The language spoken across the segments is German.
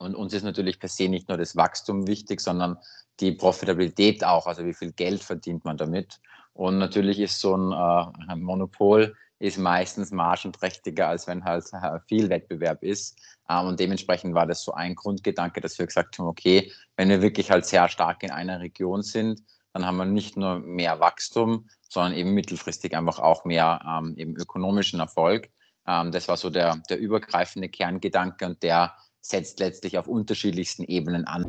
Und uns ist natürlich per se nicht nur das Wachstum wichtig, sondern die Profitabilität auch, also wie viel Geld verdient man damit. Und natürlich ist so ein, äh, Monopol ist meistens margenträchtiger, als wenn halt äh, viel Wettbewerb ist. Ähm, und dementsprechend war das so ein Grundgedanke, dass wir gesagt haben, okay, wenn wir wirklich halt sehr stark in einer Region sind, dann haben wir nicht nur mehr Wachstum, sondern eben mittelfristig einfach auch mehr ähm, eben ökonomischen Erfolg. Ähm, das war so der, der übergreifende Kerngedanke und der setzt letztlich auf unterschiedlichsten Ebenen an.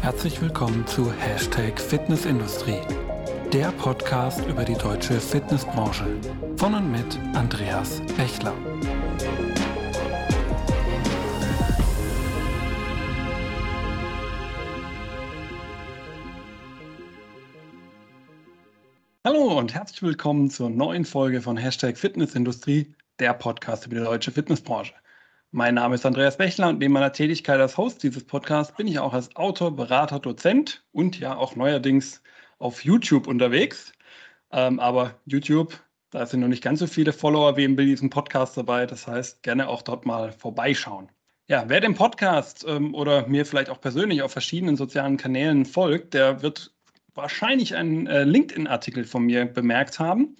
Herzlich willkommen zu Hashtag Fitnessindustrie, der Podcast über die deutsche Fitnessbranche von und mit Andreas Bechler. Hallo und herzlich willkommen zur neuen Folge von Hashtag Fitnessindustrie, der Podcast über die deutsche Fitnessbranche. Mein Name ist Andreas Bechler und neben meiner Tätigkeit als Host dieses Podcasts bin ich auch als Autor, Berater, Dozent und ja auch neuerdings auf YouTube unterwegs. Ähm, aber YouTube, da sind noch nicht ganz so viele Follower wie in diesem Podcast dabei. Das heißt, gerne auch dort mal vorbeischauen. Ja, wer dem Podcast ähm, oder mir vielleicht auch persönlich auf verschiedenen sozialen Kanälen folgt, der wird wahrscheinlich einen äh, LinkedIn-Artikel von mir bemerkt haben.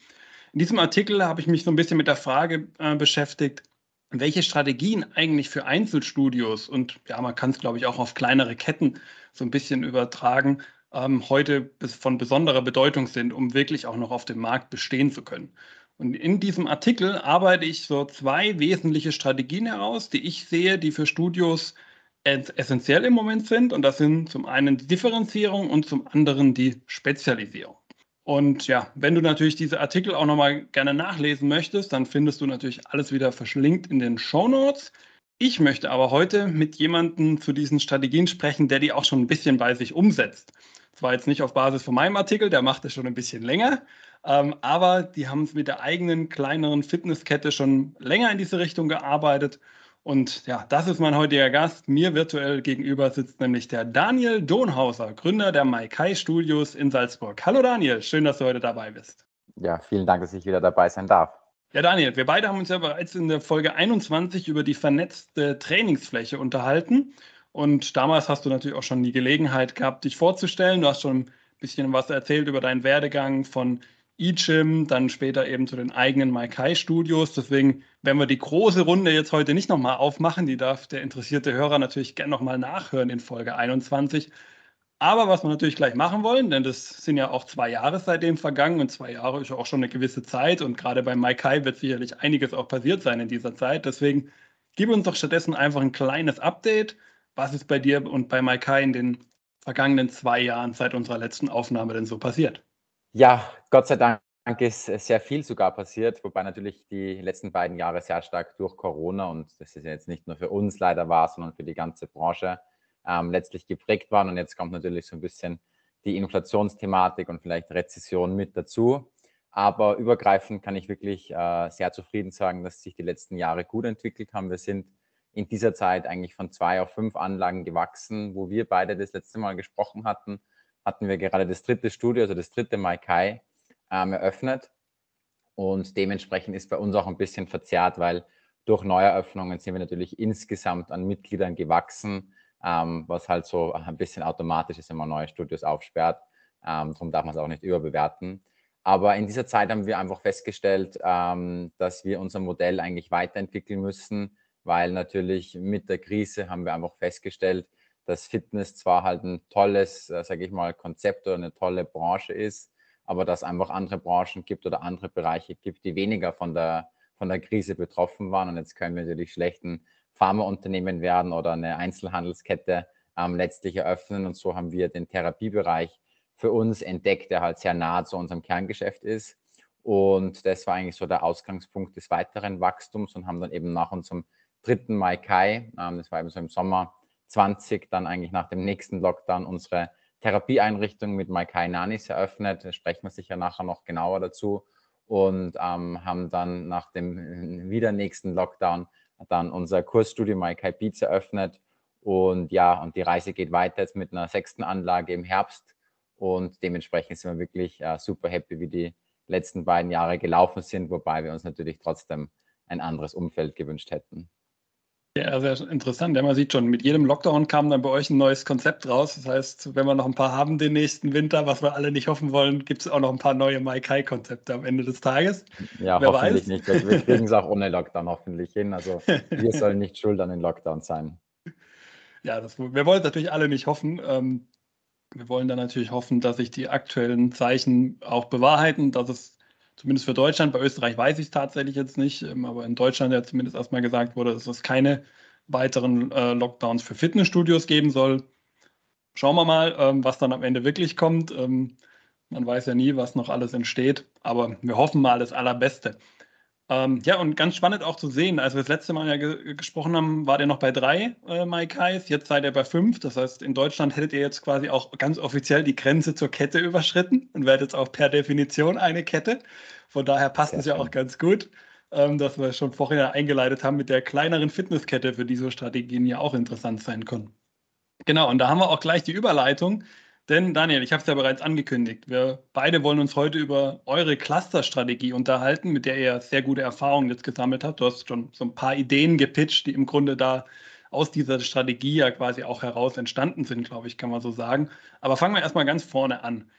In diesem Artikel habe ich mich so ein bisschen mit der Frage äh, beschäftigt, welche Strategien eigentlich für Einzelstudios und ja, man kann es, glaube ich, auch auf kleinere Ketten so ein bisschen übertragen, ähm, heute von besonderer Bedeutung sind, um wirklich auch noch auf dem Markt bestehen zu können. Und in diesem Artikel arbeite ich so zwei wesentliche Strategien heraus, die ich sehe, die für Studios essentiell im Moment sind. Und das sind zum einen die Differenzierung und zum anderen die Spezialisierung. Und ja, wenn du natürlich diese Artikel auch nochmal gerne nachlesen möchtest, dann findest du natürlich alles wieder verschlinkt in den Show Notes. Ich möchte aber heute mit jemandem zu diesen Strategien sprechen, der die auch schon ein bisschen bei sich umsetzt. Zwar jetzt nicht auf Basis von meinem Artikel, der macht es schon ein bisschen länger, ähm, aber die haben es mit der eigenen kleineren Fitnesskette schon länger in diese Richtung gearbeitet und ja, das ist mein heutiger Gast. Mir virtuell gegenüber sitzt nämlich der Daniel Donhauser, Gründer der Maikai Studios in Salzburg. Hallo Daniel, schön, dass du heute dabei bist. Ja, vielen Dank, dass ich wieder dabei sein darf. Ja, Daniel, wir beide haben uns ja bereits in der Folge 21 über die vernetzte Trainingsfläche unterhalten. Und damals hast du natürlich auch schon die Gelegenheit gehabt, dich vorzustellen. Du hast schon ein bisschen was erzählt über deinen Werdegang von eGym, dann später eben zu den eigenen Maikai-Studios. Deswegen werden wir die große Runde jetzt heute nicht nochmal aufmachen. Die darf der interessierte Hörer natürlich gerne nochmal nachhören in Folge 21. Aber was wir natürlich gleich machen wollen, denn das sind ja auch zwei Jahre seitdem vergangen und zwei Jahre ist ja auch schon eine gewisse Zeit und gerade bei Maikai wird sicherlich einiges auch passiert sein in dieser Zeit. Deswegen gib uns doch stattdessen einfach ein kleines Update. Was ist bei dir und bei Maikai in den vergangenen zwei Jahren seit unserer letzten Aufnahme denn so passiert? Ja, Gott sei Dank ist sehr viel sogar passiert, wobei natürlich die letzten beiden Jahre sehr stark durch Corona und das ist ja jetzt nicht nur für uns leider war, sondern für die ganze Branche ähm, letztlich geprägt waren. Und jetzt kommt natürlich so ein bisschen die Inflationsthematik und vielleicht Rezession mit dazu. Aber übergreifend kann ich wirklich äh, sehr zufrieden sagen, dass sich die letzten Jahre gut entwickelt haben. Wir sind in dieser Zeit eigentlich von zwei auf fünf Anlagen gewachsen, wo wir beide das letzte Mal gesprochen hatten hatten wir gerade das dritte Studio, also das dritte Maikai, ähm, eröffnet. Und dementsprechend ist bei uns auch ein bisschen verzerrt, weil durch Neueröffnungen sind wir natürlich insgesamt an Mitgliedern gewachsen, ähm, was halt so ein bisschen automatisch ist, wenn man neue Studios aufsperrt. Ähm, darum darf man es auch nicht überbewerten. Aber in dieser Zeit haben wir einfach festgestellt, ähm, dass wir unser Modell eigentlich weiterentwickeln müssen, weil natürlich mit der Krise haben wir einfach festgestellt, dass Fitness zwar halt ein tolles, äh, sage ich mal, Konzept oder eine tolle Branche ist, aber dass einfach andere Branchen gibt oder andere Bereiche gibt, die weniger von der, von der Krise betroffen waren. Und jetzt können wir natürlich schlechten Pharmaunternehmen werden oder eine Einzelhandelskette ähm, letztlich eröffnen. Und so haben wir den Therapiebereich für uns entdeckt, der halt sehr nah zu unserem Kerngeschäft ist. Und das war eigentlich so der Ausgangspunkt des weiteren Wachstums und haben dann eben nach unserem dritten Mai Kai, ähm, das war eben so im Sommer 20 dann eigentlich nach dem nächsten Lockdown unsere Therapieeinrichtung mit Maikai Nanis eröffnet. Da sprechen wir sicher nachher noch genauer dazu. Und ähm, haben dann nach dem wieder nächsten Lockdown dann unser Kursstudio Maikai Beats eröffnet. Und ja, und die Reise geht weiter jetzt mit einer sechsten Anlage im Herbst. Und dementsprechend sind wir wirklich äh, super happy, wie die letzten beiden Jahre gelaufen sind, wobei wir uns natürlich trotzdem ein anderes Umfeld gewünscht hätten. Ja, sehr interessant. Ja, man sieht schon, mit jedem Lockdown kam dann bei euch ein neues Konzept raus. Das heißt, wenn wir noch ein paar haben den nächsten Winter, was wir alle nicht hoffen wollen, gibt es auch noch ein paar neue Maikai-Konzepte am Ende des Tages. Ja, Wer hoffentlich weiß. nicht. Wir kriegen es auch ohne Lockdown hoffentlich hin. Also wir sollen nicht schuld an den Lockdown sein. Ja, das, wir wollen es natürlich alle nicht hoffen. Ähm, wir wollen dann natürlich hoffen, dass sich die aktuellen Zeichen auch bewahrheiten, dass es zumindest für Deutschland, bei Österreich weiß ich es tatsächlich jetzt nicht, ähm, aber in Deutschland ja zumindest erstmal gesagt wurde, dass es keine weiteren äh, Lockdowns für Fitnessstudios geben soll. Schauen wir mal, ähm, was dann am Ende wirklich kommt. Ähm, man weiß ja nie, was noch alles entsteht, aber wir hoffen mal das Allerbeste. Ähm, ja, und ganz spannend auch zu sehen, als wir das letzte Mal ja ge gesprochen haben, war der noch bei drei äh, Maikais, jetzt seid ihr bei fünf. Das heißt, in Deutschland hättet ihr jetzt quasi auch ganz offiziell die Grenze zur Kette überschritten und werdet jetzt auch per Definition eine Kette. Von daher passt es ja auch ganz gut, ähm, dass wir schon vorhin eingeleitet haben mit der kleineren Fitnesskette, für die so Strategien ja auch interessant sein können. Genau, und da haben wir auch gleich die Überleitung denn Daniel, ich habe es ja bereits angekündigt, wir beide wollen uns heute über eure Cluster-Strategie unterhalten, mit der ihr sehr gute Erfahrungen jetzt gesammelt habt. Du hast schon so ein paar Ideen gepitcht, die im Grunde da aus dieser Strategie ja quasi auch heraus entstanden sind, glaube ich, kann man so sagen. Aber fangen wir erstmal ganz vorne an.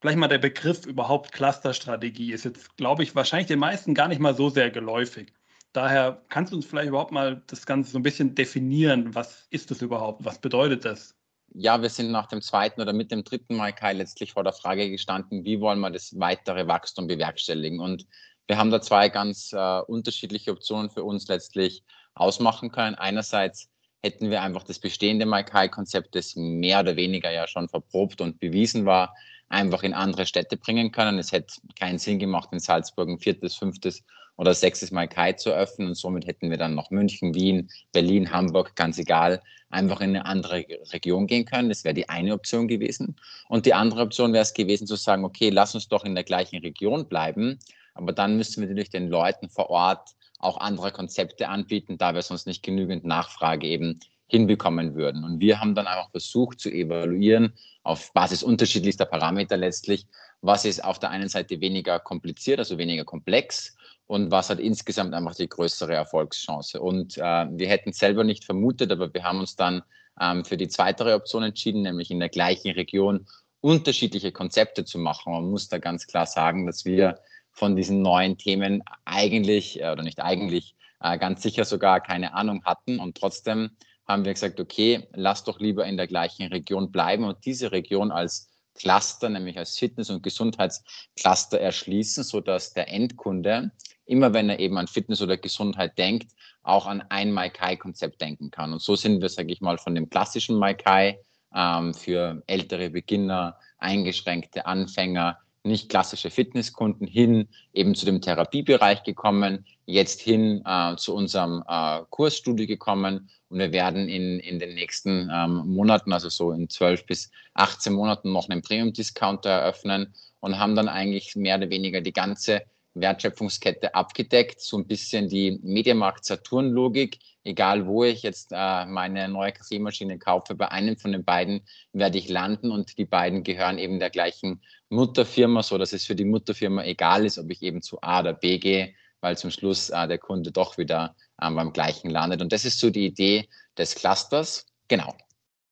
Vielleicht mal der Begriff überhaupt Cluster-Strategie ist jetzt, glaube ich, wahrscheinlich den meisten gar nicht mal so sehr geläufig. Daher kannst du uns vielleicht überhaupt mal das Ganze so ein bisschen definieren. Was ist das überhaupt? Was bedeutet das? Ja, wir sind nach dem zweiten oder mit dem dritten Mal Kai letztlich vor der Frage gestanden, wie wollen wir das weitere Wachstum bewerkstelligen? Und wir haben da zwei ganz äh, unterschiedliche Optionen für uns letztlich ausmachen können. Einerseits hätten wir einfach das bestehende Maikai-Konzept, das mehr oder weniger ja schon verprobt und bewiesen war, einfach in andere Städte bringen können. Es hätte keinen Sinn gemacht, in Salzburg ein viertes, fünftes oder sechstes Mal Kai zu öffnen. Und somit hätten wir dann noch München, Wien, Berlin, Hamburg, ganz egal, einfach in eine andere Region gehen können. Das wäre die eine Option gewesen. Und die andere Option wäre es gewesen zu sagen, okay, lass uns doch in der gleichen Region bleiben. Aber dann müssten wir natürlich den Leuten vor Ort auch andere Konzepte anbieten, da wir sonst nicht genügend Nachfrage eben hinbekommen würden. Und wir haben dann einfach versucht zu evaluieren, auf Basis unterschiedlichster Parameter letztlich, was ist auf der einen Seite weniger kompliziert, also weniger komplex und was hat insgesamt einfach die größere Erfolgschance. Und äh, wir hätten selber nicht vermutet, aber wir haben uns dann ähm, für die zweite Option entschieden, nämlich in der gleichen Region unterschiedliche Konzepte zu machen. Man muss da ganz klar sagen, dass wir von diesen neuen Themen eigentlich, äh, oder nicht eigentlich, äh, ganz sicher sogar keine Ahnung hatten. Und trotzdem haben wir gesagt, okay, lass doch lieber in der gleichen Region bleiben und diese Region als Cluster, nämlich als Fitness- und Gesundheitscluster erschließen, sodass der Endkunde immer wenn er eben an Fitness oder Gesundheit denkt, auch an ein Maikai-Konzept denken kann. Und so sind wir, sage ich mal, von dem klassischen Maikai ähm, für ältere Beginner, eingeschränkte Anfänger, nicht klassische Fitnesskunden hin eben zu dem Therapiebereich gekommen, jetzt hin äh, zu unserem äh, Kursstudio gekommen und wir werden in, in den nächsten ähm, Monaten, also so in 12 bis 18 Monaten noch einen Premium-Discounter eröffnen und haben dann eigentlich mehr oder weniger die ganze Wertschöpfungskette abgedeckt, so ein bisschen die Mediamarkt-Saturn-Logik. Egal, wo ich jetzt äh, meine neue Kaffeemaschine kaufe, bei einem von den beiden werde ich landen und die beiden gehören eben der gleichen Mutterfirma, so dass es für die Mutterfirma egal ist, ob ich eben zu A oder B gehe, weil zum Schluss äh, der Kunde doch wieder äh, beim gleichen landet. Und das ist so die Idee des Clusters. Genau.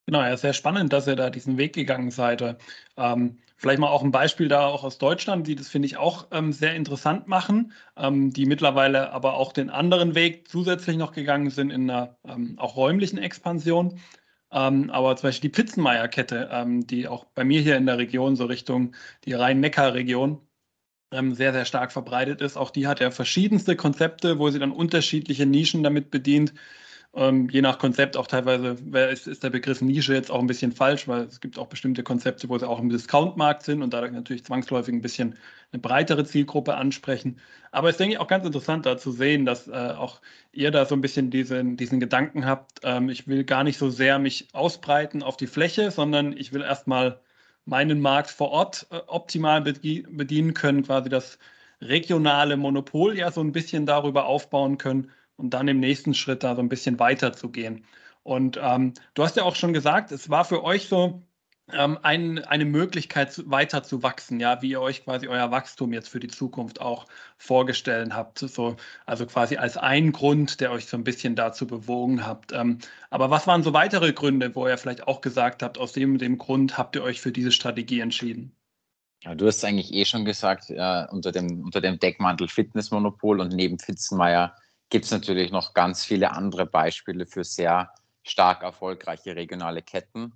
Genau, ja, sehr spannend, dass ihr da diesen Weg gegangen seid. Ähm, vielleicht mal auch ein Beispiel da auch aus Deutschland, die das finde ich auch ähm, sehr interessant machen, ähm, die mittlerweile aber auch den anderen Weg zusätzlich noch gegangen sind in einer ähm, auch räumlichen Expansion. Ähm, aber zum Beispiel die Pizzenmeier-Kette, ähm, die auch bei mir hier in der Region, so Richtung die Rhein-Neckar-Region, sehr, sehr stark verbreitet ist. Auch die hat ja verschiedenste Konzepte, wo sie dann unterschiedliche Nischen damit bedient. Ähm, je nach Konzept auch teilweise ist, ist, der Begriff Nische jetzt auch ein bisschen falsch, weil es gibt auch bestimmte Konzepte, wo sie auch im Discount-Markt sind und dadurch natürlich zwangsläufig ein bisschen eine breitere Zielgruppe ansprechen. Aber es ist, denke ich, auch ganz interessant da zu sehen, dass äh, auch ihr da so ein bisschen diesen, diesen Gedanken habt, ähm, ich will gar nicht so sehr mich ausbreiten auf die Fläche, sondern ich will erstmal meinen Markt vor Ort äh, optimal bedienen können, quasi das regionale Monopol ja so ein bisschen darüber aufbauen können und dann im nächsten Schritt da so ein bisschen weiter zu gehen. Und ähm, du hast ja auch schon gesagt, es war für euch so ähm, ein, eine Möglichkeit weiter zu wachsen, ja, wie ihr euch quasi euer Wachstum jetzt für die Zukunft auch vorgestellt habt. So, also quasi als ein Grund, der euch so ein bisschen dazu bewogen habt. Ähm, aber was waren so weitere Gründe, wo ihr vielleicht auch gesagt habt, aus dem, dem Grund habt ihr euch für diese Strategie entschieden? Ja, du hast eigentlich eh schon gesagt, äh, unter, dem, unter dem Deckmantel Fitnessmonopol und neben Fitzenmeier gibt es natürlich noch ganz viele andere Beispiele für sehr stark erfolgreiche regionale Ketten.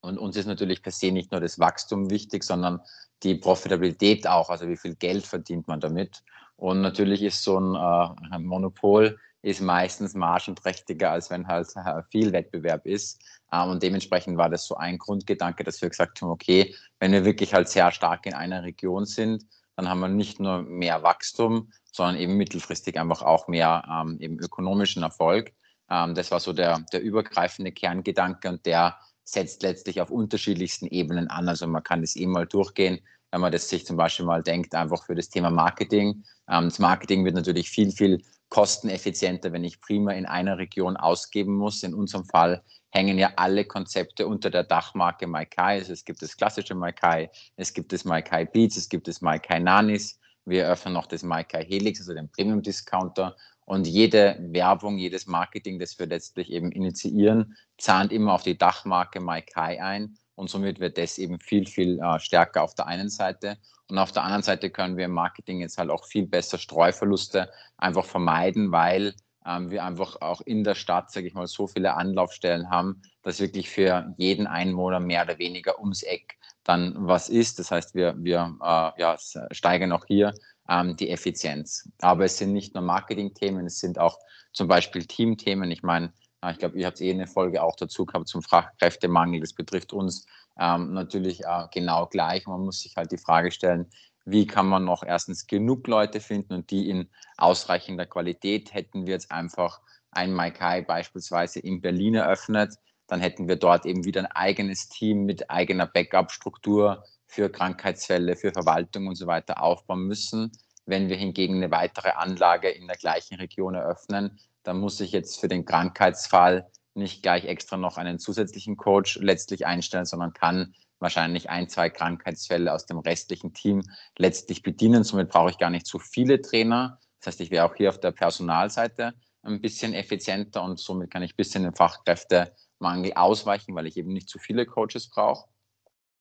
Und uns ist natürlich per se nicht nur das Wachstum wichtig, sondern die Profitabilität auch, also wie viel Geld verdient man damit. Und natürlich ist so ein, äh, Monopol ist meistens margenträchtiger, als wenn halt äh, viel Wettbewerb ist. Ähm, und dementsprechend war das so ein Grundgedanke, dass wir gesagt haben, okay, wenn wir wirklich halt sehr stark in einer Region sind, dann haben wir nicht nur mehr Wachstum, sondern eben mittelfristig einfach auch mehr ähm, eben ökonomischen Erfolg. Ähm, das war so der, der übergreifende Kerngedanke und der setzt letztlich auf unterschiedlichsten Ebenen an. Also man kann das eben mal durchgehen, wenn man das sich zum Beispiel mal denkt, einfach für das Thema Marketing. Ähm, das Marketing wird natürlich viel, viel kosteneffizienter, wenn ich prima in einer Region ausgeben muss. In unserem Fall hängen ja alle Konzepte unter der Dachmarke Maikai. Also es gibt das klassische Maikai, es gibt das Maikai Beats, es gibt das Maikai Nanis. Wir öffnen noch das Maikai Helix, also den Premium Discounter. Und jede Werbung, jedes Marketing, das wir letztlich eben initiieren, zahlt immer auf die Dachmarke Maikai ein. Und somit wird das eben viel, viel äh, stärker auf der einen Seite. Und auf der anderen Seite können wir im Marketing jetzt halt auch viel besser Streuverluste einfach vermeiden, weil ähm, wir einfach auch in der Stadt, sage ich mal, so viele Anlaufstellen haben, dass wirklich für jeden Einwohner mehr oder weniger ums Eck dann was ist. Das heißt, wir, wir äh, ja, steigern auch hier ähm, die Effizienz. Aber es sind nicht nur Marketing-Themen, es sind auch zum Beispiel Team-Themen. Ich meine, ich glaube, ihr habt eh eine Folge auch dazu gehabt zum Fachkräftemangel. Das betrifft uns ähm, natürlich äh, genau gleich. Man muss sich halt die Frage stellen, wie kann man noch erstens genug Leute finden und die in ausreichender Qualität. Hätten wir jetzt einfach ein Maikai beispielsweise in Berlin eröffnet, dann hätten wir dort eben wieder ein eigenes Team mit eigener Backup-Struktur, für Krankheitsfälle, für Verwaltung und so weiter aufbauen müssen. Wenn wir hingegen eine weitere Anlage in der gleichen Region eröffnen, dann muss ich jetzt für den Krankheitsfall nicht gleich extra noch einen zusätzlichen Coach letztlich einstellen, sondern kann wahrscheinlich ein, zwei Krankheitsfälle aus dem restlichen Team letztlich bedienen. Somit brauche ich gar nicht so viele Trainer. Das heißt, ich wäre auch hier auf der Personalseite ein bisschen effizienter und somit kann ich ein bisschen den Fachkräftemangel ausweichen, weil ich eben nicht zu viele Coaches brauche.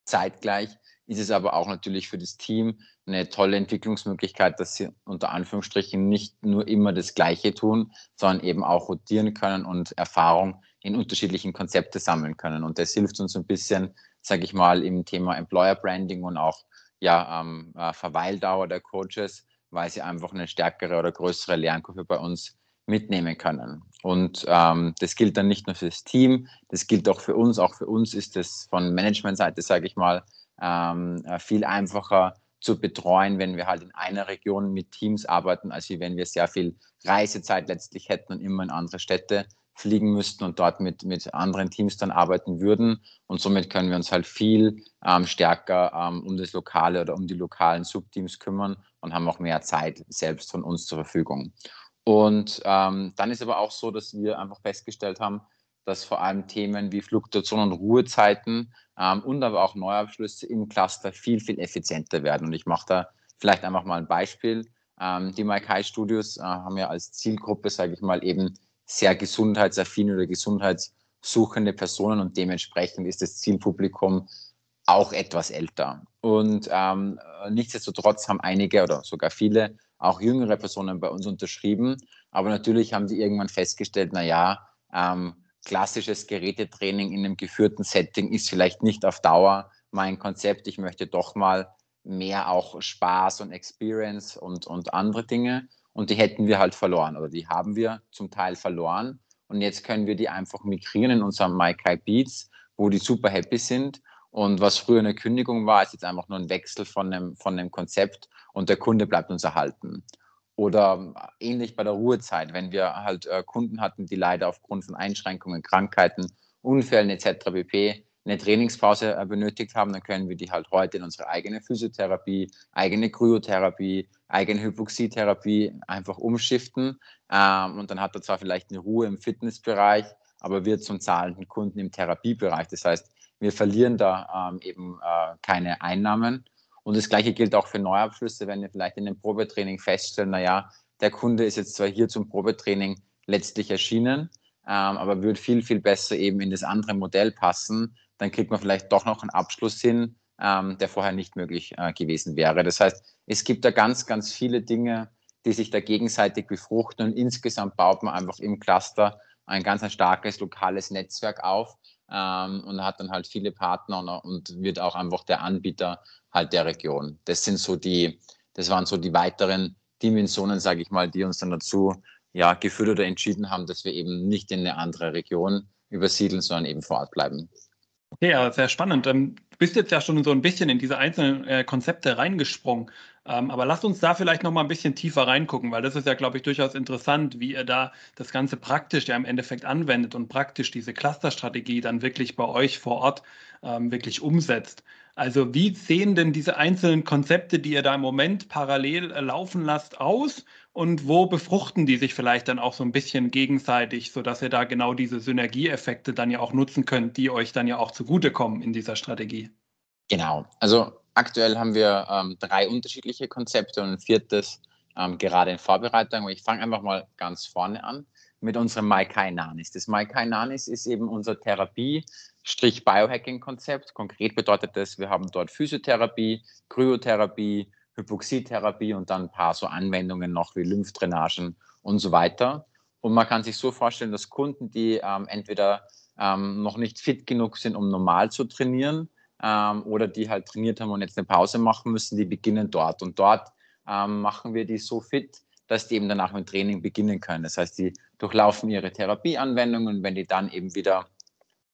Zeitgleich ist es aber auch natürlich für das Team eine tolle Entwicklungsmöglichkeit, dass sie unter Anführungsstrichen nicht nur immer das Gleiche tun, sondern eben auch rotieren können und Erfahrung in unterschiedlichen Konzepte sammeln können. Und das hilft uns ein bisschen, sage ich mal, im Thema Employer Branding und auch ja, ähm, äh, Verweildauer der Coaches, weil sie einfach eine stärkere oder größere Lernkurve bei uns mitnehmen können. Und ähm, das gilt dann nicht nur für das Team, das gilt auch für uns. Auch für uns ist es von Managementseite, sage ich mal, ähm, äh, viel einfacher zu betreuen, wenn wir halt in einer Region mit Teams arbeiten, als wenn wir sehr viel Reisezeit letztlich hätten und immer in andere Städte fliegen müssten und dort mit, mit anderen Teams dann arbeiten würden. Und somit können wir uns halt viel ähm, stärker ähm, um das Lokale oder um die lokalen Subteams kümmern und haben auch mehr Zeit selbst von uns zur Verfügung. Und ähm, dann ist aber auch so, dass wir einfach festgestellt haben, dass vor allem Themen wie Fluktuation und Ruhezeiten ähm, und aber auch Neuabschlüsse im Cluster viel, viel effizienter werden. Und ich mache da vielleicht einfach mal ein Beispiel. Ähm, die Maikai Studios äh, haben ja als Zielgruppe, sage ich mal, eben sehr gesundheitsaffine oder gesundheitssuchende Personen und dementsprechend ist das Zielpublikum auch etwas älter. Und ähm, nichtsdestotrotz haben einige oder sogar viele auch jüngere Personen bei uns unterschrieben. Aber natürlich haben die irgendwann festgestellt, na ja, ähm, klassisches Gerätetraining in einem geführten Setting ist vielleicht nicht auf Dauer mein Konzept. Ich möchte doch mal mehr auch Spaß und Experience und, und andere Dinge. Und die hätten wir halt verloren oder die haben wir zum Teil verloren. Und jetzt können wir die einfach migrieren in unserem MyKai Beats, wo die super happy sind. Und was früher eine Kündigung war, ist jetzt einfach nur ein Wechsel von einem, von einem Konzept und der Kunde bleibt uns erhalten. Oder ähnlich bei der Ruhezeit, wenn wir halt äh, Kunden hatten, die leider aufgrund von Einschränkungen, Krankheiten, Unfällen etc. pp. eine Trainingspause äh, benötigt haben, dann können wir die halt heute in unsere eigene Physiotherapie, eigene Kryotherapie, eigene Hypoxietherapie einfach umschiften. Ähm, und dann hat er zwar vielleicht eine Ruhe im Fitnessbereich, aber wird zum zahlenden Kunden im Therapiebereich. Das heißt, wir verlieren da ähm, eben äh, keine Einnahmen. Und das Gleiche gilt auch für Neuabschlüsse, wenn wir vielleicht in einem Probetraining feststellen, naja, der Kunde ist jetzt zwar hier zum Probetraining letztlich erschienen, ähm, aber würde viel, viel besser eben in das andere Modell passen, dann kriegt man vielleicht doch noch einen Abschluss hin, ähm, der vorher nicht möglich äh, gewesen wäre. Das heißt, es gibt da ganz, ganz viele Dinge, die sich da gegenseitig befruchten und insgesamt baut man einfach im Cluster ein ganz ein starkes lokales Netzwerk auf ähm, und hat dann halt viele Partner und, wird auch einfach der Anbieter halt der Region. Das sind so die, das waren so die weiteren Dimensionen, sage ich mal, die uns dann dazu ja, geführt oder entschieden haben, dass wir eben nicht in eine andere Region übersiedeln, sondern eben vor Ort bleiben. Okay, ja, sehr spannend. Ähm, du bist jetzt ja schon so ein bisschen in diese einzelnen äh, Konzepte reingesprungen. Ähm, aber lasst uns da vielleicht noch mal ein bisschen tiefer reingucken, weil das ist ja, glaube ich, durchaus interessant, wie ihr da das Ganze praktisch ja im Endeffekt anwendet und praktisch diese Clusterstrategie dann wirklich bei euch vor Ort ähm, wirklich umsetzt. Also wie sehen denn diese einzelnen Konzepte, die ihr da im Moment parallel äh, laufen lasst, aus? Und wo befruchten die sich vielleicht dann auch so ein bisschen gegenseitig, sodass ihr da genau diese Synergieeffekte dann ja auch nutzen könnt, die euch dann ja auch zugutekommen in dieser Strategie? Genau. Also aktuell haben wir ähm, drei unterschiedliche Konzepte und ein viertes ähm, gerade in Vorbereitung. Ich fange einfach mal ganz vorne an mit unserem Maikai Nanis. Das Maikai Nanis ist eben unser Therapie-Biohacking-Konzept. Konkret bedeutet das, wir haben dort Physiotherapie, Kryotherapie, Hypoxietherapie und dann ein paar so Anwendungen noch wie Lymphdrainagen und so weiter. Und man kann sich so vorstellen, dass Kunden, die ähm, entweder ähm, noch nicht fit genug sind, um normal zu trainieren, ähm, oder die halt trainiert haben und jetzt eine Pause machen müssen, die beginnen dort. Und dort ähm, machen wir die so fit, dass die eben danach mit Training beginnen können. Das heißt, die durchlaufen ihre Therapieanwendungen und wenn die dann eben wieder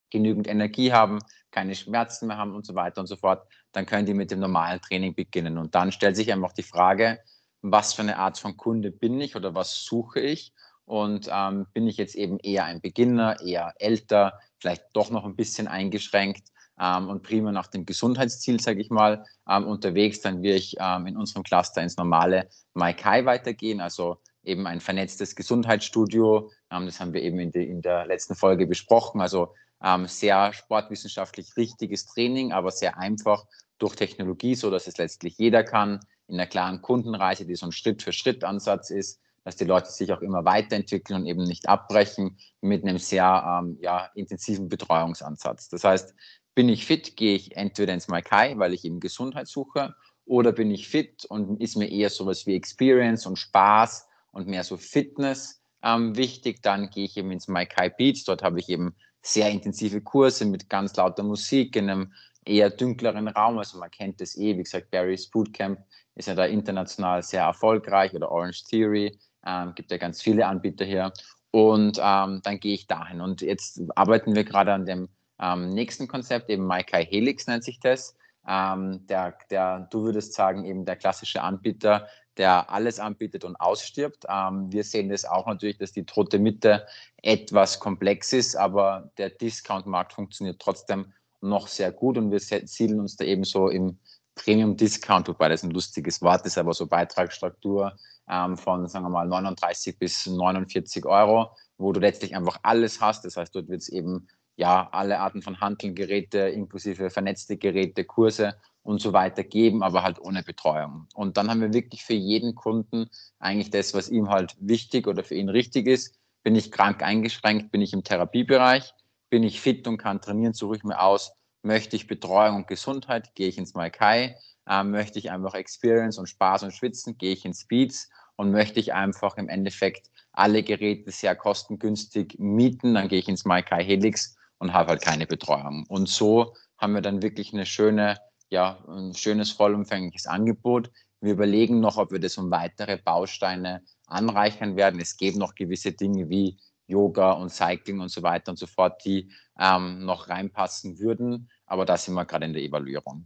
genügend Energie haben, keine Schmerzen mehr haben und so weiter und so fort, dann können die mit dem normalen Training beginnen. Und dann stellt sich einfach die Frage, was für eine Art von Kunde bin ich oder was suche ich? Und ähm, bin ich jetzt eben eher ein Beginner, eher älter, vielleicht doch noch ein bisschen eingeschränkt ähm, und prima nach dem Gesundheitsziel, sage ich mal, ähm, unterwegs, dann will ich ähm, in unserem Cluster ins normale Maikai weitergehen, also eben ein vernetztes Gesundheitsstudio. Ähm, das haben wir eben in, die, in, der letzten Folge besprochen. Also ähm, sehr sportwissenschaftlich richtiges Training, aber sehr einfach durch Technologie, so dass es letztlich jeder kann, in einer klaren Kundenreise, die so ein Schritt-für-Schritt-Ansatz ist, dass die Leute sich auch immer weiterentwickeln und eben nicht abbrechen mit einem sehr ähm, ja, intensiven Betreuungsansatz. Das heißt, bin ich fit, gehe ich entweder ins Maikai, weil ich eben Gesundheit suche, oder bin ich fit und ist mir eher sowas wie Experience und Spaß und mehr so Fitness ähm, wichtig, dann gehe ich eben ins Maikai Beach. Dort habe ich eben sehr intensive Kurse mit ganz lauter Musik in einem eher dunkleren Raum. Also man kennt das eh, wie gesagt, Barry's Bootcamp ist ja da international sehr erfolgreich oder Orange Theory, ähm, gibt ja ganz viele Anbieter hier. Und ähm, dann gehe ich dahin. Und jetzt arbeiten wir gerade an dem ähm, nächsten Konzept, eben Maikai Helix nennt sich das. Ähm, der, der, du würdest sagen, eben der klassische Anbieter, der alles anbietet und ausstirbt. Ähm, wir sehen das auch natürlich, dass die tote Mitte etwas komplex ist, aber der Discount-Markt funktioniert trotzdem noch sehr gut und wir siedeln uns da eben so im Premium-Discount, wobei das ein lustiges Wort ist, aber so Beitragsstruktur ähm, von, sagen wir mal, 39 bis 49 Euro, wo du letztlich einfach alles hast. Das heißt, dort wird es eben ja, alle Arten von Handelgeräte, inklusive vernetzte Geräte, Kurse und so weiter geben, aber halt ohne Betreuung. Und dann haben wir wirklich für jeden Kunden eigentlich das, was ihm halt wichtig oder für ihn richtig ist. Bin ich krank eingeschränkt, bin ich im Therapiebereich, bin ich fit und kann trainieren, suche ich mir aus, möchte ich Betreuung und Gesundheit, gehe ich ins Maikai, äh, möchte ich einfach Experience und Spaß und Schwitzen, gehe ich ins Speeds und möchte ich einfach im Endeffekt alle Geräte sehr kostengünstig mieten, dann gehe ich ins Maikai Helix und habe halt keine Betreuung. Und so haben wir dann wirklich eine schöne, ja, ein schönes vollumfängliches Angebot. Wir überlegen noch, ob wir das um weitere Bausteine anreichern werden. Es gibt noch gewisse Dinge wie Yoga und Cycling und so weiter und so fort, die ähm, noch reinpassen würden. Aber da sind wir gerade in der Evaluierung.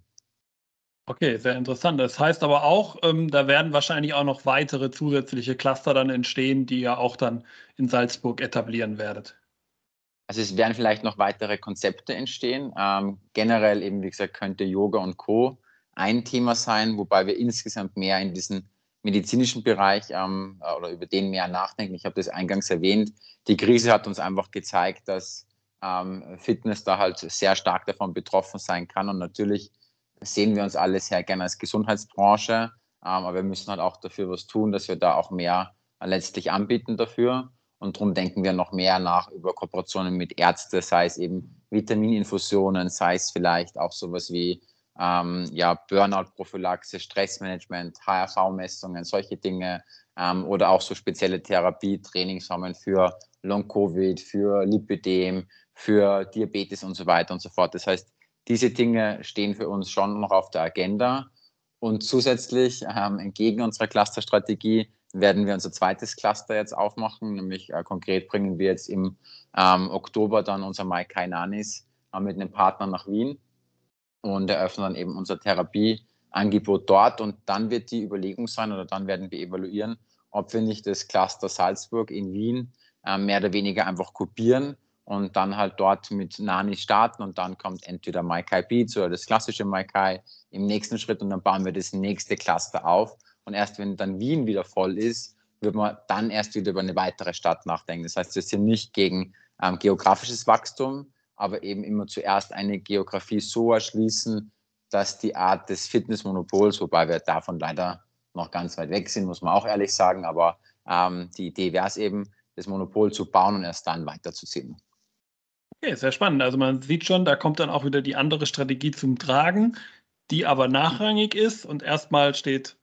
Okay, sehr interessant. Das heißt aber auch, ähm, da werden wahrscheinlich auch noch weitere zusätzliche Cluster dann entstehen, die ihr auch dann in Salzburg etablieren werdet. Also es werden vielleicht noch weitere Konzepte entstehen. Ähm, generell eben, wie gesagt, könnte Yoga und Co. ein Thema sein, wobei wir insgesamt mehr in diesen medizinischen Bereich ähm, äh, oder über den mehr nachdenken. Ich habe das eingangs erwähnt. Die Krise hat uns einfach gezeigt, dass ähm, Fitness da halt sehr stark davon betroffen sein kann. Und natürlich sehen wir uns alle sehr gerne als Gesundheitsbranche, ähm, aber wir müssen halt auch dafür was tun, dass wir da auch mehr letztlich anbieten dafür. Und darum denken wir noch mehr nach über Kooperationen mit Ärzten, sei es eben Vitamininfusionen, sei es vielleicht auch sowas wie ähm, ja, Burnout-Prophylaxe, Stressmanagement, HRV-Messungen, solche Dinge ähm, oder auch so spezielle Therapie-Trainingsformen für Long-Covid, für Lipidem, für Diabetes und so weiter und so fort. Das heißt, diese Dinge stehen für uns schon noch auf der Agenda. Und zusätzlich, ähm, entgegen unserer Clusterstrategie, werden wir unser zweites Cluster jetzt aufmachen. Nämlich äh, konkret bringen wir jetzt im ähm, Oktober dann unser Maikai Nanis äh, mit einem Partner nach Wien und eröffnen dann eben unser Therapieangebot dort. Und dann wird die Überlegung sein oder dann werden wir evaluieren, ob wir nicht das Cluster Salzburg in Wien äh, mehr oder weniger einfach kopieren und dann halt dort mit Nani starten und dann kommt entweder Maikai Beats oder das klassische Maikai im nächsten Schritt und dann bauen wir das nächste Cluster auf. Und erst wenn dann Wien wieder voll ist, wird man dann erst wieder über eine weitere Stadt nachdenken. Das heißt, wir sind nicht gegen ähm, geografisches Wachstum, aber eben immer zuerst eine Geografie so erschließen, dass die Art des Fitnessmonopols, wobei wir davon leider noch ganz weit weg sind, muss man auch ehrlich sagen, aber ähm, die Idee wäre es eben, das Monopol zu bauen und erst dann weiterzuziehen. Okay, sehr spannend. Also man sieht schon, da kommt dann auch wieder die andere Strategie zum Tragen, die aber nachrangig ist und erstmal steht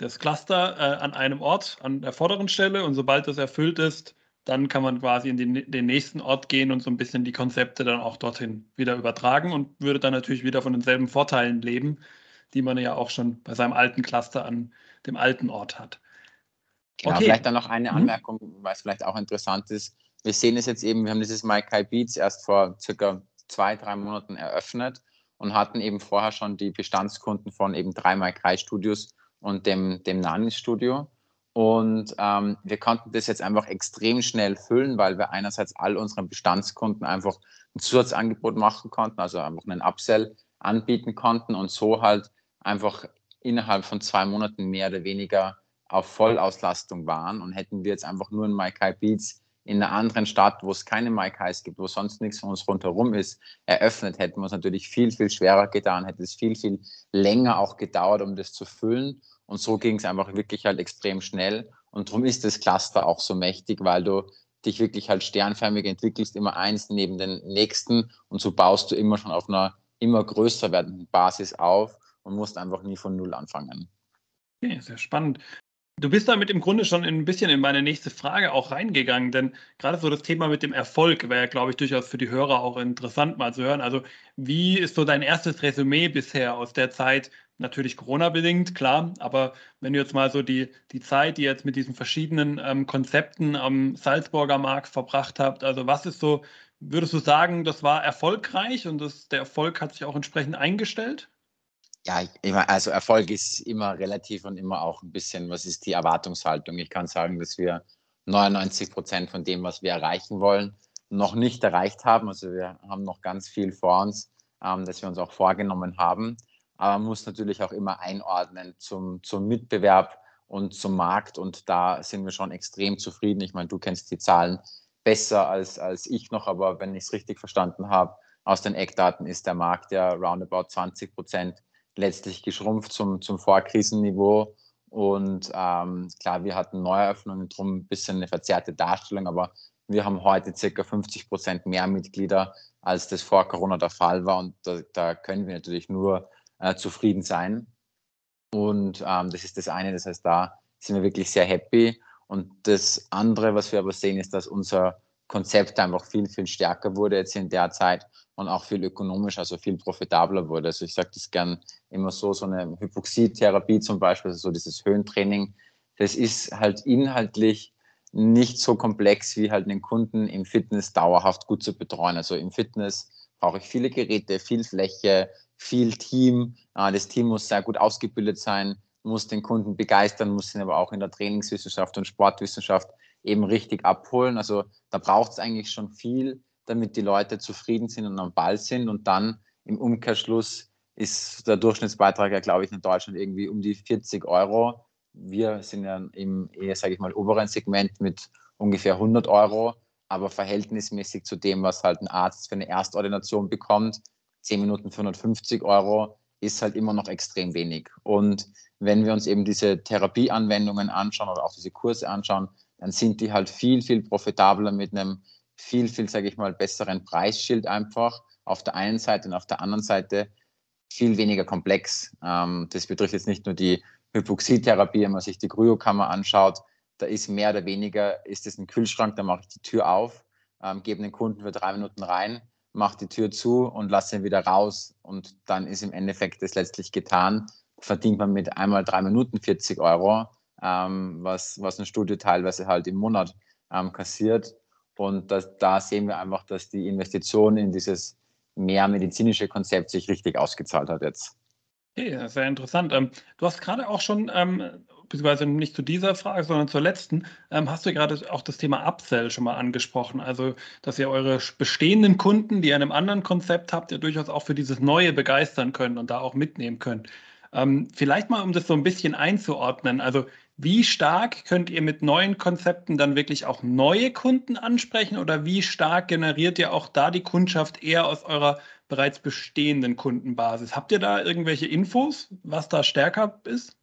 das Cluster äh, an einem Ort, an der vorderen Stelle und sobald das erfüllt ist, dann kann man quasi in den, den, nächsten Ort gehen und so ein bisschen die Konzepte dann auch dorthin wieder übertragen und würde dann natürlich wieder von denselben Vorteilen leben, die man ja auch schon bei seinem alten Cluster an dem alten Ort hat. Genau, okay. vielleicht dann noch eine mhm. Anmerkung, mhm. weil es vielleicht auch interessant ist. Wir sehen es jetzt eben, wir haben dieses Maikai Beats erst vor circa zwei, drei Monaten eröffnet und hatten eben vorher schon die Bestandskunden von eben drei Maikai Studios und dem, dem Nani Studio. Und ähm, wir konnten das jetzt einfach extrem schnell füllen, weil wir einerseits all unseren Bestandskunden einfach ein Zusatzangebot machen konnten, also einfach einen Upsell anbieten konnten und so halt einfach innerhalb von zwei Monaten mehr oder weniger auf Vollauslastung waren. Und hätten wir jetzt einfach nur ein MyKai Beats in einer anderen Stadt, wo es keine MyKais gibt, wo sonst nichts von uns rundherum ist, eröffnet, hätten wir es natürlich viel, viel schwerer getan, hätte es viel, viel länger auch gedauert, um das zu füllen. Und so ging es einfach wirklich halt extrem schnell. Und darum ist das Cluster auch so mächtig, weil du dich wirklich halt sternförmig entwickelst, immer eins neben den nächsten. Und so baust du immer schon auf einer immer größer werdenden Basis auf und musst einfach nie von Null anfangen. Okay, sehr spannend. Du bist damit im Grunde schon ein bisschen in meine nächste Frage auch reingegangen, denn gerade so das Thema mit dem Erfolg wäre, glaube ich, durchaus für die Hörer auch interessant mal zu hören. Also wie ist so dein erstes Resümee bisher aus der Zeit? Natürlich Corona-bedingt, klar, aber wenn du jetzt mal so die, die Zeit, die ihr jetzt mit diesen verschiedenen ähm, Konzepten am Salzburger Markt verbracht habt, also was ist so, würdest du sagen, das war erfolgreich und das, der Erfolg hat sich auch entsprechend eingestellt? Ja, immer, also Erfolg ist immer relativ und immer auch ein bisschen, was ist die Erwartungshaltung? Ich kann sagen, dass wir 99 Prozent von dem, was wir erreichen wollen, noch nicht erreicht haben. Also wir haben noch ganz viel vor uns, ähm, das wir uns auch vorgenommen haben. Aber man muss natürlich auch immer einordnen zum, zum Mitbewerb und zum Markt. Und da sind wir schon extrem zufrieden. Ich meine, du kennst die Zahlen besser als, als ich noch, aber wenn ich es richtig verstanden habe, aus den Eckdaten ist der Markt ja roundabout 20 Prozent letztlich geschrumpft zum, zum Vorkrisenniveau. Und ähm, klar, wir hatten Neueröffnungen, drum ein bisschen eine verzerrte Darstellung, aber wir haben heute circa 50 Prozent mehr Mitglieder, als das vor Corona der Fall war. Und da, da können wir natürlich nur äh, zufrieden sein. Und ähm, das ist das eine, das heißt, da sind wir wirklich sehr happy. Und das andere, was wir aber sehen, ist, dass unser Konzept einfach viel, viel stärker wurde jetzt in der Zeit und auch viel ökonomischer, also viel profitabler wurde. Also ich sage das gern immer so, so eine Hypoxie-Therapie zum Beispiel, also so dieses Höhentraining, das ist halt inhaltlich nicht so komplex wie halt einen Kunden im Fitness dauerhaft gut zu betreuen. Also im Fitness brauche ich viele Geräte, viel Fläche, viel Team. Äh, das Team muss sehr gut ausgebildet sein, muss den Kunden begeistern, muss ihn aber auch in der Trainingswissenschaft und Sportwissenschaft eben richtig abholen. Also da braucht es eigentlich schon viel, damit die Leute zufrieden sind und am Ball sind. Und dann im Umkehrschluss ist der Durchschnittsbeitrag ja, glaube ich, in Deutschland irgendwie um die 40 Euro. Wir sind ja im eher, sage ich mal, oberen Segment mit ungefähr 100 Euro. aber verhältnismäßig zu dem, was halt ein Arzt für eine Erstordination bekommt, 10 Minuten für 150 Euro, ist halt immer noch extrem wenig. Und wenn wir uns eben diese Therapieanwendungen anschauen oder auch diese Kurse anschauen, dann sind die halt viel, viel profitabler mit einem viel, viel, sage ich mal, besseren Preisschild einfach auf der einen Seite und auf der anderen Seite viel weniger komplex. Ähm, das betrifft jetzt nicht nur die Hypoxietherapie, wenn man sich die Kryokammer anschaut, da ist mehr oder weniger, ist es ein Kühlschrank, da mache ich die Tür auf, ähm, gebe den Kunden für drei Minuten rein, mache die Tür zu und lasse ihn wieder raus und dann ist im Endeffekt das letztlich getan. Verdient man mit einmal drei Minuten 40 Euro, ähm, was, was ein Studio teilweise halt im Monat ähm, kassiert. Und das, da sehen wir einfach, dass die Investition in dieses mehr medizinische Konzept sich richtig ausgezahlt hat jetzt. Okay, sehr interessant. Ähm, du hast gerade auch schon, ähm, beziehungsweise nicht zu dieser Frage, sondern zur letzten, ähm, hast du gerade auch das Thema Upsell schon mal angesprochen. Also, dass ihr eure bestehenden Kunden, die ihr in einem anderen Konzept habt, ja durchaus auch für dieses Neue begeistern könnt und da auch mitnehmen könnt. Vielleicht mal, um das so ein bisschen einzuordnen. Also, wie stark könnt ihr mit neuen Konzepten dann wirklich auch neue Kunden ansprechen oder wie stark generiert ihr auch da die Kundschaft eher aus eurer bereits bestehenden Kundenbasis? Habt ihr da irgendwelche Infos, was da stärker ist?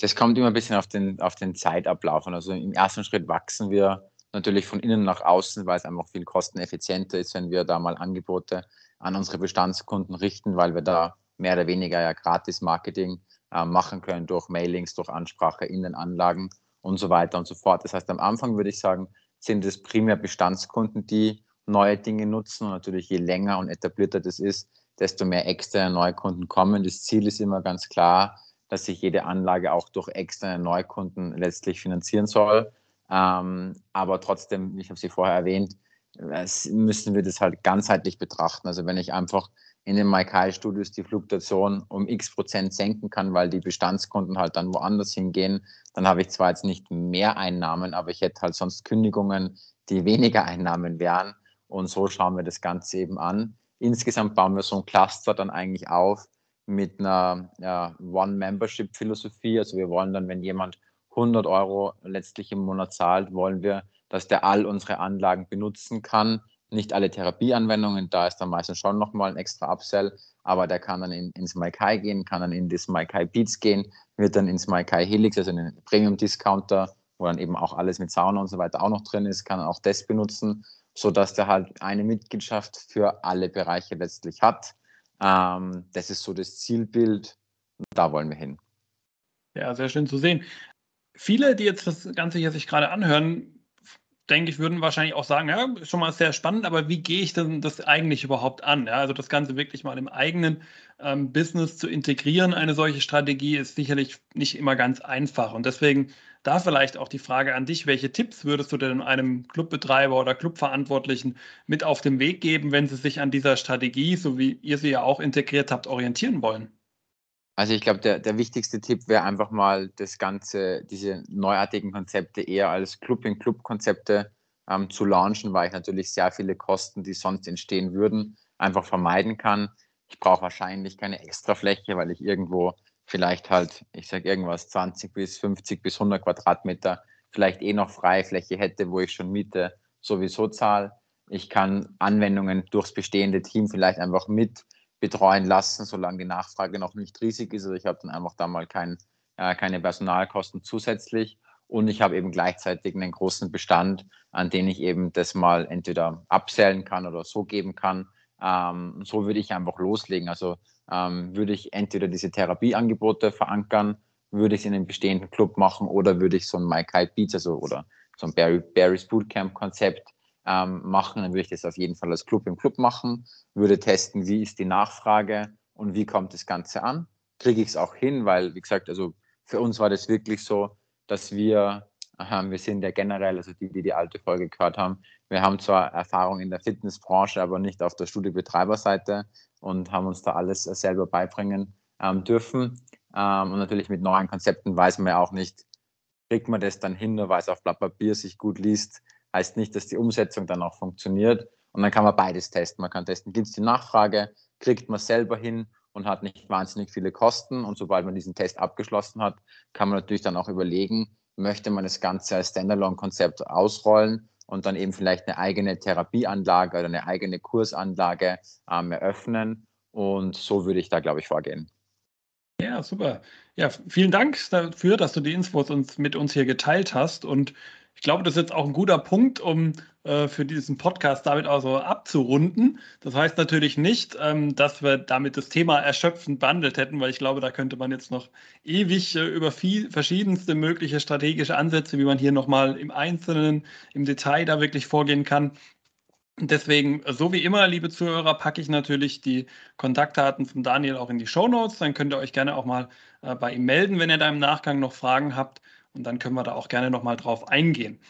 Das kommt immer ein bisschen auf den, auf den Zeitablauf. Also im ersten Schritt wachsen wir natürlich von innen nach außen, weil es einfach viel kosteneffizienter ist, wenn wir da mal Angebote an unsere Bestandskunden richten, weil wir da mehr oder weniger ja gratis Marketing äh, machen können durch Mailings, durch Ansprache in den Anlagen und so weiter und so fort. Das heißt, am Anfang würde ich sagen, sind es primär Bestandskunden, die neue Dinge nutzen und natürlich je länger und etablierter das ist, desto mehr externe Neukunden kommen. Das Ziel ist immer ganz klar, dass sich jede Anlage auch durch externe Neukunden letztlich finanzieren soll. Ähm, aber trotzdem, ich habe Sie vorher erwähnt, müssen wir das halt ganzheitlich betrachten. Also wenn ich einfach in den Maikai-Studios die Fluktuation um x Prozent senken kann, weil die Bestandskunden halt dann woanders hingehen, dann habe ich zwar jetzt nicht mehr Einnahmen, aber ich hätte halt sonst Kündigungen, die weniger Einnahmen wären. Und so schauen wir das Ganze eben an. Insgesamt bauen wir so ein Cluster dann eigentlich auf mit einer ja, One-Membership-Philosophie. Also wir wollen dann, wenn jemand 100 Euro letztlich im Monat zahlt, wollen wir, dass der all unsere Anlagen benutzen kann nicht alle Therapieanwendungen, da ist dann meistens schon nochmal ein extra Upsell, aber der kann dann in, ins Maikai gehen, kann dann in das Maikai Beats gehen, wird dann ins Maikai Helix, also in den Premium Discounter, wo dann eben auch alles mit Sauna und so weiter auch noch drin ist, kann auch das benutzen, sodass der halt eine Mitgliedschaft für alle Bereiche letztlich hat. Ähm, das ist so das Zielbild da wollen wir hin. Ja, sehr schön zu sehen. Viele, die jetzt das Ganze hier sich gerade anhören, denke ich, würden wahrscheinlich auch sagen, ja, schon mal sehr spannend, aber wie gehe ich denn das eigentlich überhaupt an? Ja, also das Ganze wirklich mal im eigenen ähm, Business zu integrieren, eine solche Strategie ist sicherlich nicht immer ganz einfach. Und deswegen da vielleicht auch die Frage an dich, welche Tipps würdest du denn einem Clubbetreiber oder Clubverantwortlichen mit auf den Weg geben, wenn sie sich an dieser Strategie, so wie ihr sie ja auch integriert habt, orientieren wollen? Also ich glaube, der, der wichtigste Tipp wäre einfach mal das Ganze, diese neuartigen Konzepte eher als Club-in-Club-Konzepte ähm, zu launchen, weil ich natürlich sehr viele Kosten, die sonst entstehen würden, einfach vermeiden kann. Ich brauche wahrscheinlich keine extra Fläche, weil ich irgendwo vielleicht halt, ich sage irgendwas, 20 bis 50 bis 100 Quadratmeter vielleicht eh noch Freifläche hätte, wo ich schon Miete sowieso zahle. Ich kann Anwendungen durchs bestehende Team vielleicht einfach mit betreuen lassen, solange die Nachfrage noch nicht riesig ist. Also ich habe dann einfach da mal kein, äh, keine Personalkosten zusätzlich und ich habe eben gleichzeitig einen großen Bestand, an den ich eben das mal entweder absellen kann oder so geben kann. Ähm, so würde ich einfach loslegen. Also ähm, würde ich entweder diese Therapieangebote verankern, würde ich es in einem bestehenden Club machen oder würde ich so ein My Kite Beats, also oder so ein Barry, Barry's Bootcamp Konzept ähm, machen, dann würde ich das auf jeden Fall als Club im Club machen, würde testen, wie ist die Nachfrage und wie kommt das Ganze an. Kriege ich es auch hin, weil, wie gesagt, also für uns war das wirklich so, dass wir, äh, wir sind ja generell, also die, die die alte Folge gehört haben, wir haben zwar Erfahrung in der Fitnessbranche, aber nicht auf der Studiobetreiberseite und haben uns da alles selber beibringen ähm, dürfen. Ähm, und natürlich mit neuen Konzepten weiß man ja auch nicht, kriegt man das dann hin, nur weil es auf Blatt Papier sich gut liest, heißt nicht, dass die Umsetzung dann auch funktioniert. Und dann kann man beides testen. Man kann testen, gibt es die Nachfrage, kriegt man selber hin und hat nicht wahnsinnig viele Kosten. Und sobald man diesen Test abgeschlossen hat, kann man natürlich dann auch überlegen, möchte man das Ganze als Standalone-Konzept ausrollen und dann eben vielleicht eine eigene Therapieanlage oder eine eigene Kursanlage ähm, eröffnen. Und so würde ich da, glaube ich, vorgehen. Ja, super. Ja, vielen Dank dafür, dass du die Infos uns, mit uns hier geteilt hast. Und ich glaube, das ist jetzt auch ein guter Punkt, um äh, für diesen Podcast damit also abzurunden. Das heißt natürlich nicht, ähm, dass wir damit das Thema erschöpfend behandelt hätten, weil ich glaube, da könnte man jetzt noch ewig äh, über viel, verschiedenste mögliche strategische Ansätze, wie man hier nochmal im Einzelnen, im Detail da wirklich vorgehen kann, Deswegen, so wie immer, liebe Zuhörer, packe ich natürlich die Kontaktdaten von Daniel auch in die Show Notes. Dann könnt ihr euch gerne auch mal äh, bei ihm melden, wenn ihr da im Nachgang noch Fragen habt. Und dann können wir da auch gerne nochmal drauf eingehen.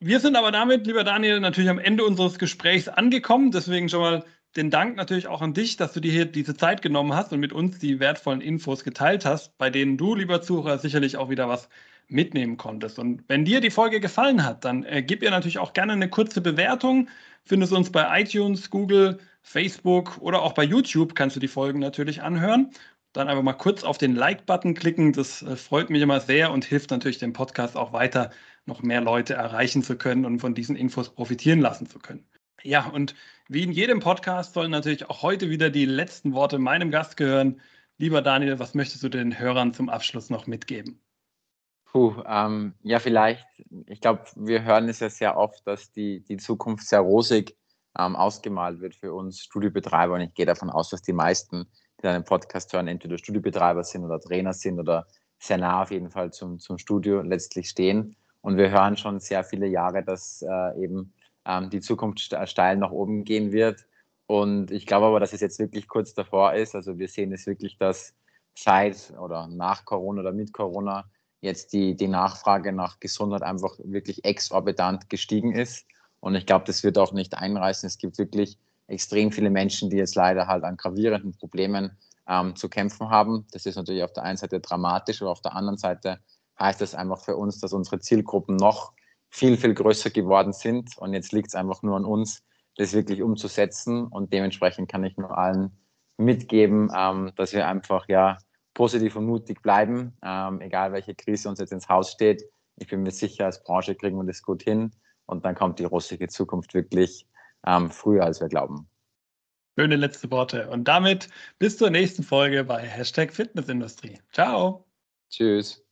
Wir sind aber damit, lieber Daniel, natürlich am Ende unseres Gesprächs angekommen. Deswegen schon mal den Dank natürlich auch an dich, dass du dir hier diese Zeit genommen hast und mit uns die wertvollen Infos geteilt hast, bei denen du, lieber Zuhörer, sicherlich auch wieder was mitnehmen konntest. Und wenn dir die Folge gefallen hat, dann äh, gib ihr natürlich auch gerne eine kurze Bewertung. Findest uns bei iTunes, Google, Facebook oder auch bei YouTube kannst du die Folgen natürlich anhören dann einfach mal kurz auf den Like-Button klicken. Das äh, freut mich immer sehr und hilft natürlich dem Podcast auch weiter, noch mehr Leute erreichen zu können und von diesen Infos profitieren lassen zu können. Ja, und wie in jedem Podcast sollen natürlich auch heute wieder die letzten Worte meinem Gast gehören. Lieber Daniel, was möchtest du den Hörern zum Abschluss noch mitgeben? Puh, ähm, ja, vielleicht, ich glaube, wir hören es ja sehr oft, dass die, die Zukunft sehr rosig ähm, ausgemalt wird für uns Studiobetreiber und ich gehe davon aus, dass die meisten die einen Podcast hören, entweder Studiobetreiber sind oder Trainer sind oder sehr nah auf jeden Fall zum, zum Studio letztlich stehen. Und wir hören schon sehr viele Jahre, dass äh, eben ähm, die Zukunft steil nach oben gehen wird. Und ich glaube aber, dass es jetzt wirklich kurz davor ist. Also wir sehen es wirklich, dass seit oder nach Corona oder mit Corona jetzt die, die Nachfrage nach Gesundheit einfach wirklich exorbitant gestiegen ist. Und ich glaube, das wird auch nicht einreißen. Es gibt wirklich extrem viele Menschen, die jetzt leider halt an gravierenden Problemen ähm, zu kämpfen haben. Das ist natürlich auf der einen Seite dramatisch, aber auf der anderen Seite heißt das einfach für uns, dass unsere Zielgruppen noch viel, viel größer geworden sind. Und jetzt liegt es einfach nur an uns, das wirklich umzusetzen. Und dementsprechend kann ich nur allen mitgeben, ähm, dass wir einfach ja positiv und mutig bleiben, ähm, egal welche Krise uns jetzt ins Haus steht. Ich bin mir sicher, als Branche kriegen wir das gut hin. Und dann kommt die rostige Zukunft wirklich ähm, früher, als wir glauben. Schöne letzte Worte. Und damit bis zur nächsten Folge bei Hashtag Fitnessindustrie. Ciao. Tschüss.